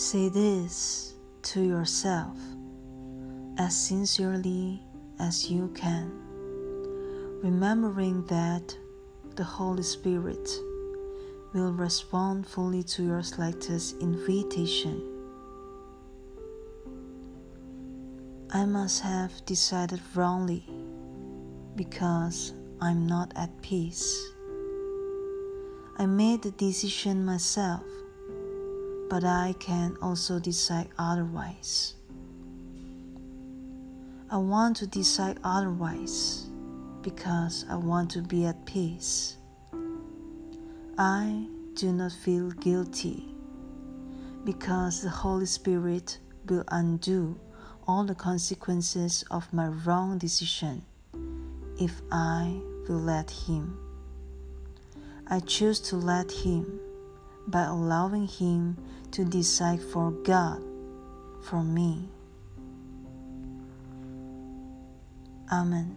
Say this to yourself as sincerely as you can, remembering that the Holy Spirit will respond fully to your slightest invitation. I must have decided wrongly because I'm not at peace. I made the decision myself, but I can also decide otherwise. I want to decide otherwise because I want to be at peace. I do not feel guilty because the Holy Spirit will undo all the consequences of my wrong decision if I will let Him. I choose to let Him by allowing Him to decide for God, for me. Amen.